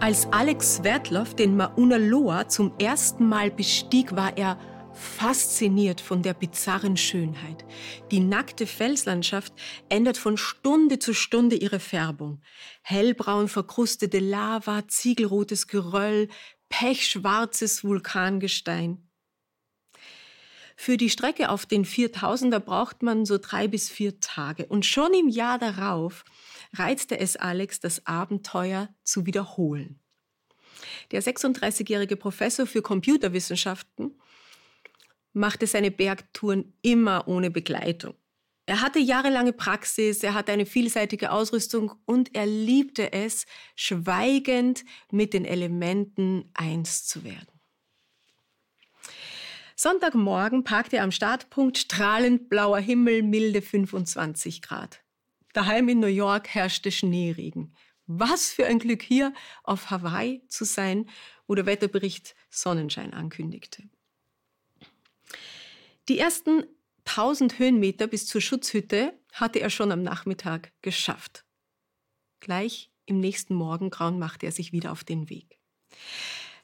Als Alex Swertloff den Mauna Loa zum ersten Mal bestieg, war er fasziniert von der bizarren Schönheit. Die nackte Felslandschaft ändert von Stunde zu Stunde ihre Färbung. Hellbraun verkrustete Lava, ziegelrotes Geröll, pechschwarzes Vulkangestein. Für die Strecke auf den 4000er braucht man so drei bis vier Tage. Und schon im Jahr darauf reizte es Alex, das Abenteuer zu wiederholen. Der 36-jährige Professor für Computerwissenschaften machte seine Bergtouren immer ohne Begleitung. Er hatte jahrelange Praxis, er hatte eine vielseitige Ausrüstung und er liebte es, schweigend mit den Elementen eins zu werden. Sonntagmorgen parkte er am Startpunkt, strahlend blauer Himmel, milde 25 Grad. Daheim in New York herrschte Schneeregen. Was für ein Glück hier auf Hawaii zu sein, wo der Wetterbericht Sonnenschein ankündigte. Die ersten 1000 Höhenmeter bis zur Schutzhütte hatte er schon am Nachmittag geschafft. Gleich im nächsten Morgengrauen machte er sich wieder auf den Weg.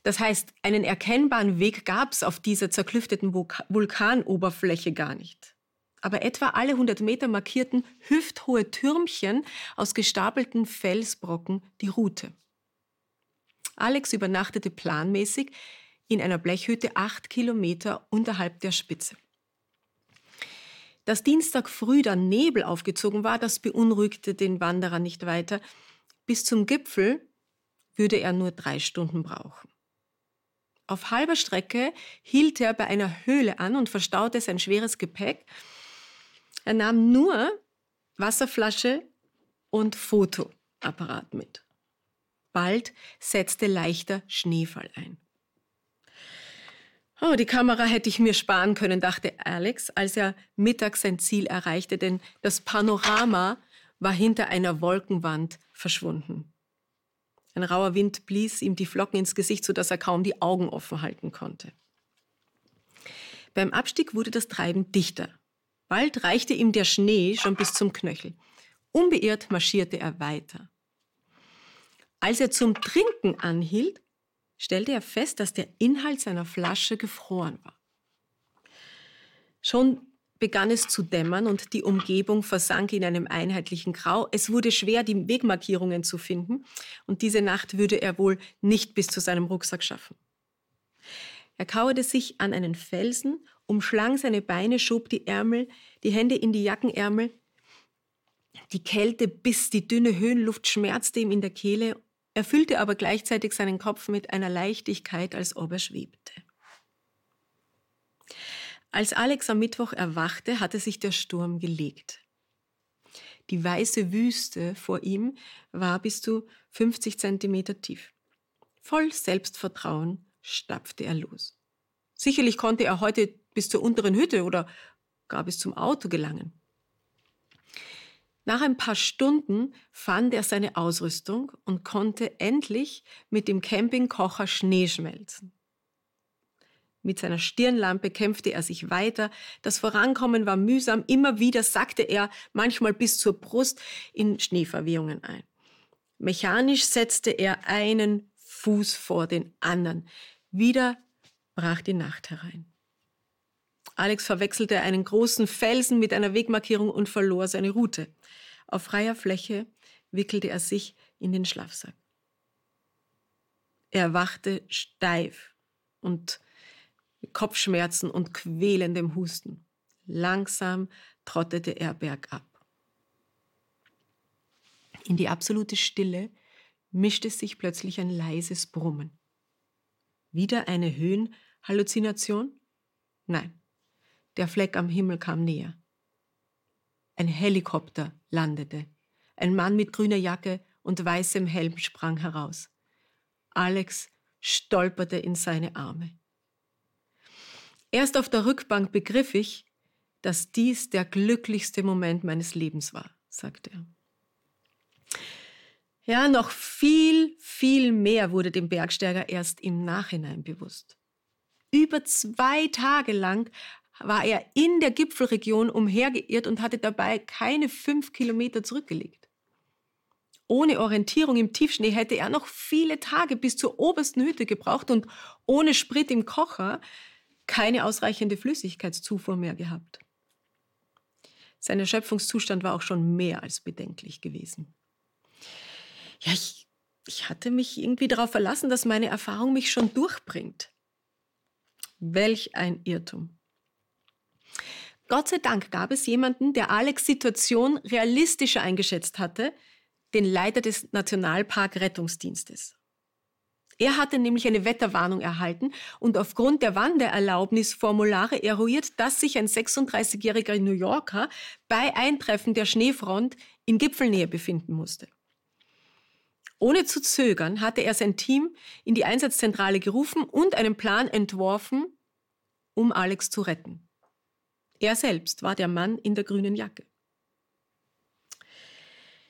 Das heißt, einen erkennbaren Weg gab es auf dieser zerklüfteten Vulkanoberfläche gar nicht. Aber etwa alle 100 Meter markierten hüfthohe Türmchen aus gestapelten Felsbrocken die Route. Alex übernachtete planmäßig in einer Blechhütte acht Kilometer unterhalb der Spitze. Dass Dienstag früh dann Nebel aufgezogen war, das beunruhigte den Wanderer nicht weiter. Bis zum Gipfel würde er nur drei Stunden brauchen. Auf halber Strecke hielt er bei einer Höhle an und verstaute sein schweres Gepäck. Er nahm nur Wasserflasche und Fotoapparat mit. Bald setzte leichter Schneefall ein. Oh, die Kamera hätte ich mir sparen können, dachte Alex, als er mittags sein Ziel erreichte, denn das Panorama war hinter einer Wolkenwand verschwunden. Ein rauer Wind blies ihm die Flocken ins Gesicht, sodass er kaum die Augen offen halten konnte. Beim Abstieg wurde das Treiben dichter. Bald reichte ihm der Schnee schon bis zum Knöchel. Unbeirrt marschierte er weiter. Als er zum Trinken anhielt, stellte er fest, dass der Inhalt seiner Flasche gefroren war. Schon begann es zu dämmern und die Umgebung versank in einem einheitlichen Grau. Es wurde schwer, die Wegmarkierungen zu finden und diese Nacht würde er wohl nicht bis zu seinem Rucksack schaffen. Er kauerte sich an einen Felsen, umschlang seine Beine, schob die Ärmel, die Hände in die Jackenärmel. Die Kälte biss, die dünne Höhenluft schmerzte ihm in der Kehle, erfüllte aber gleichzeitig seinen Kopf mit einer Leichtigkeit, als ob er schwebte. Als Alex am Mittwoch erwachte, hatte sich der Sturm gelegt. Die weiße Wüste vor ihm war bis zu 50 Zentimeter tief. Voll Selbstvertrauen stapfte er los. Sicherlich konnte er heute bis zur unteren Hütte oder gar bis zum Auto gelangen. Nach ein paar Stunden fand er seine Ausrüstung und konnte endlich mit dem Campingkocher Schnee schmelzen. Mit seiner Stirnlampe kämpfte er sich weiter. Das Vorankommen war mühsam. Immer wieder sackte er, manchmal bis zur Brust, in Schneeverwehungen ein. Mechanisch setzte er einen Fuß vor den anderen. Wieder brach die Nacht herein. Alex verwechselte einen großen Felsen mit einer Wegmarkierung und verlor seine Route. Auf freier Fläche wickelte er sich in den Schlafsack. Er wachte steif und Kopfschmerzen und quälendem Husten. Langsam trottete er bergab. In die absolute Stille mischte sich plötzlich ein leises Brummen. Wieder eine Höhenhalluzination? Nein, der Fleck am Himmel kam näher. Ein Helikopter landete. Ein Mann mit grüner Jacke und weißem Helm sprang heraus. Alex stolperte in seine Arme. Erst auf der Rückbank begriff ich, dass dies der glücklichste Moment meines Lebens war, sagte er. Ja, noch viel, viel mehr wurde dem Bergsteiger erst im Nachhinein bewusst. Über zwei Tage lang war er in der Gipfelregion umhergeirrt und hatte dabei keine fünf Kilometer zurückgelegt. Ohne Orientierung im Tiefschnee hätte er noch viele Tage bis zur obersten Hütte gebraucht und ohne Sprit im Kocher keine ausreichende Flüssigkeitszufuhr mehr gehabt. Sein Erschöpfungszustand war auch schon mehr als bedenklich gewesen. Ja, ich, ich hatte mich irgendwie darauf verlassen, dass meine Erfahrung mich schon durchbringt. Welch ein Irrtum. Gott sei Dank gab es jemanden, der Alex Situation realistischer eingeschätzt hatte, den Leiter des Nationalpark Rettungsdienstes. Er hatte nämlich eine Wetterwarnung erhalten und aufgrund der Wandererlaubnisformulare eruiert, dass sich ein 36-jähriger New Yorker bei Eintreffen der Schneefront in Gipfelnähe befinden musste. Ohne zu zögern hatte er sein Team in die Einsatzzentrale gerufen und einen Plan entworfen, um Alex zu retten. Er selbst war der Mann in der grünen Jacke.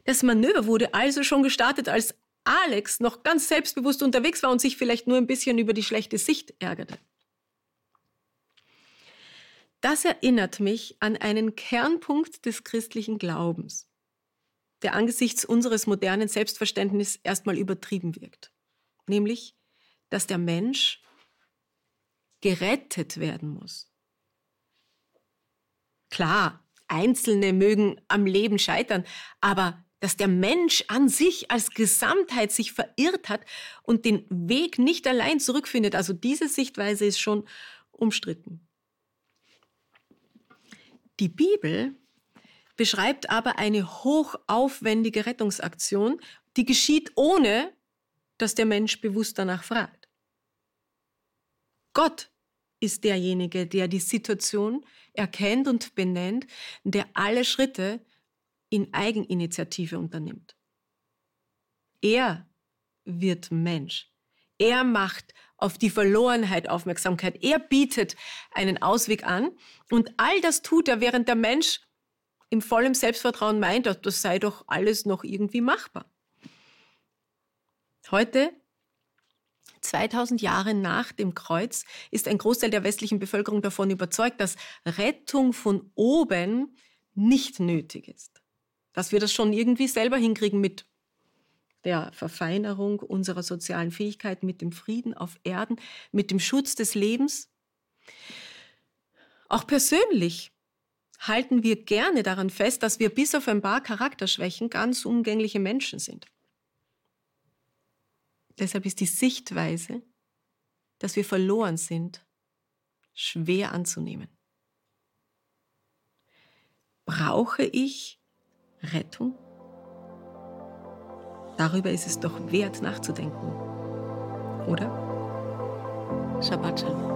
Das Manöver wurde also schon gestartet, als Alex noch ganz selbstbewusst unterwegs war und sich vielleicht nur ein bisschen über die schlechte Sicht ärgerte. Das erinnert mich an einen Kernpunkt des christlichen Glaubens, der angesichts unseres modernen Selbstverständnisses erstmal übertrieben wirkt, nämlich, dass der Mensch gerettet werden muss. Klar, Einzelne mögen am Leben scheitern, aber dass der Mensch an sich als Gesamtheit sich verirrt hat und den Weg nicht allein zurückfindet. Also diese Sichtweise ist schon umstritten. Die Bibel beschreibt aber eine hochaufwendige Rettungsaktion, die geschieht ohne, dass der Mensch bewusst danach fragt. Gott ist derjenige, der die Situation erkennt und benennt, der alle Schritte in Eigeninitiative unternimmt. Er wird Mensch. Er macht auf die Verlorenheit Aufmerksamkeit. Er bietet einen Ausweg an und all das tut er, während der Mensch im vollen Selbstvertrauen meint, das sei doch alles noch irgendwie machbar. Heute, 2000 Jahre nach dem Kreuz, ist ein Großteil der westlichen Bevölkerung davon überzeugt, dass Rettung von oben nicht nötig ist dass wir das schon irgendwie selber hinkriegen mit der Verfeinerung unserer sozialen Fähigkeiten, mit dem Frieden auf Erden, mit dem Schutz des Lebens. Auch persönlich halten wir gerne daran fest, dass wir bis auf ein paar Charakterschwächen ganz umgängliche Menschen sind. Deshalb ist die Sichtweise, dass wir verloren sind, schwer anzunehmen. Brauche ich Rettung? Darüber ist es doch wert nachzudenken. Oder? Shabbat Shalom.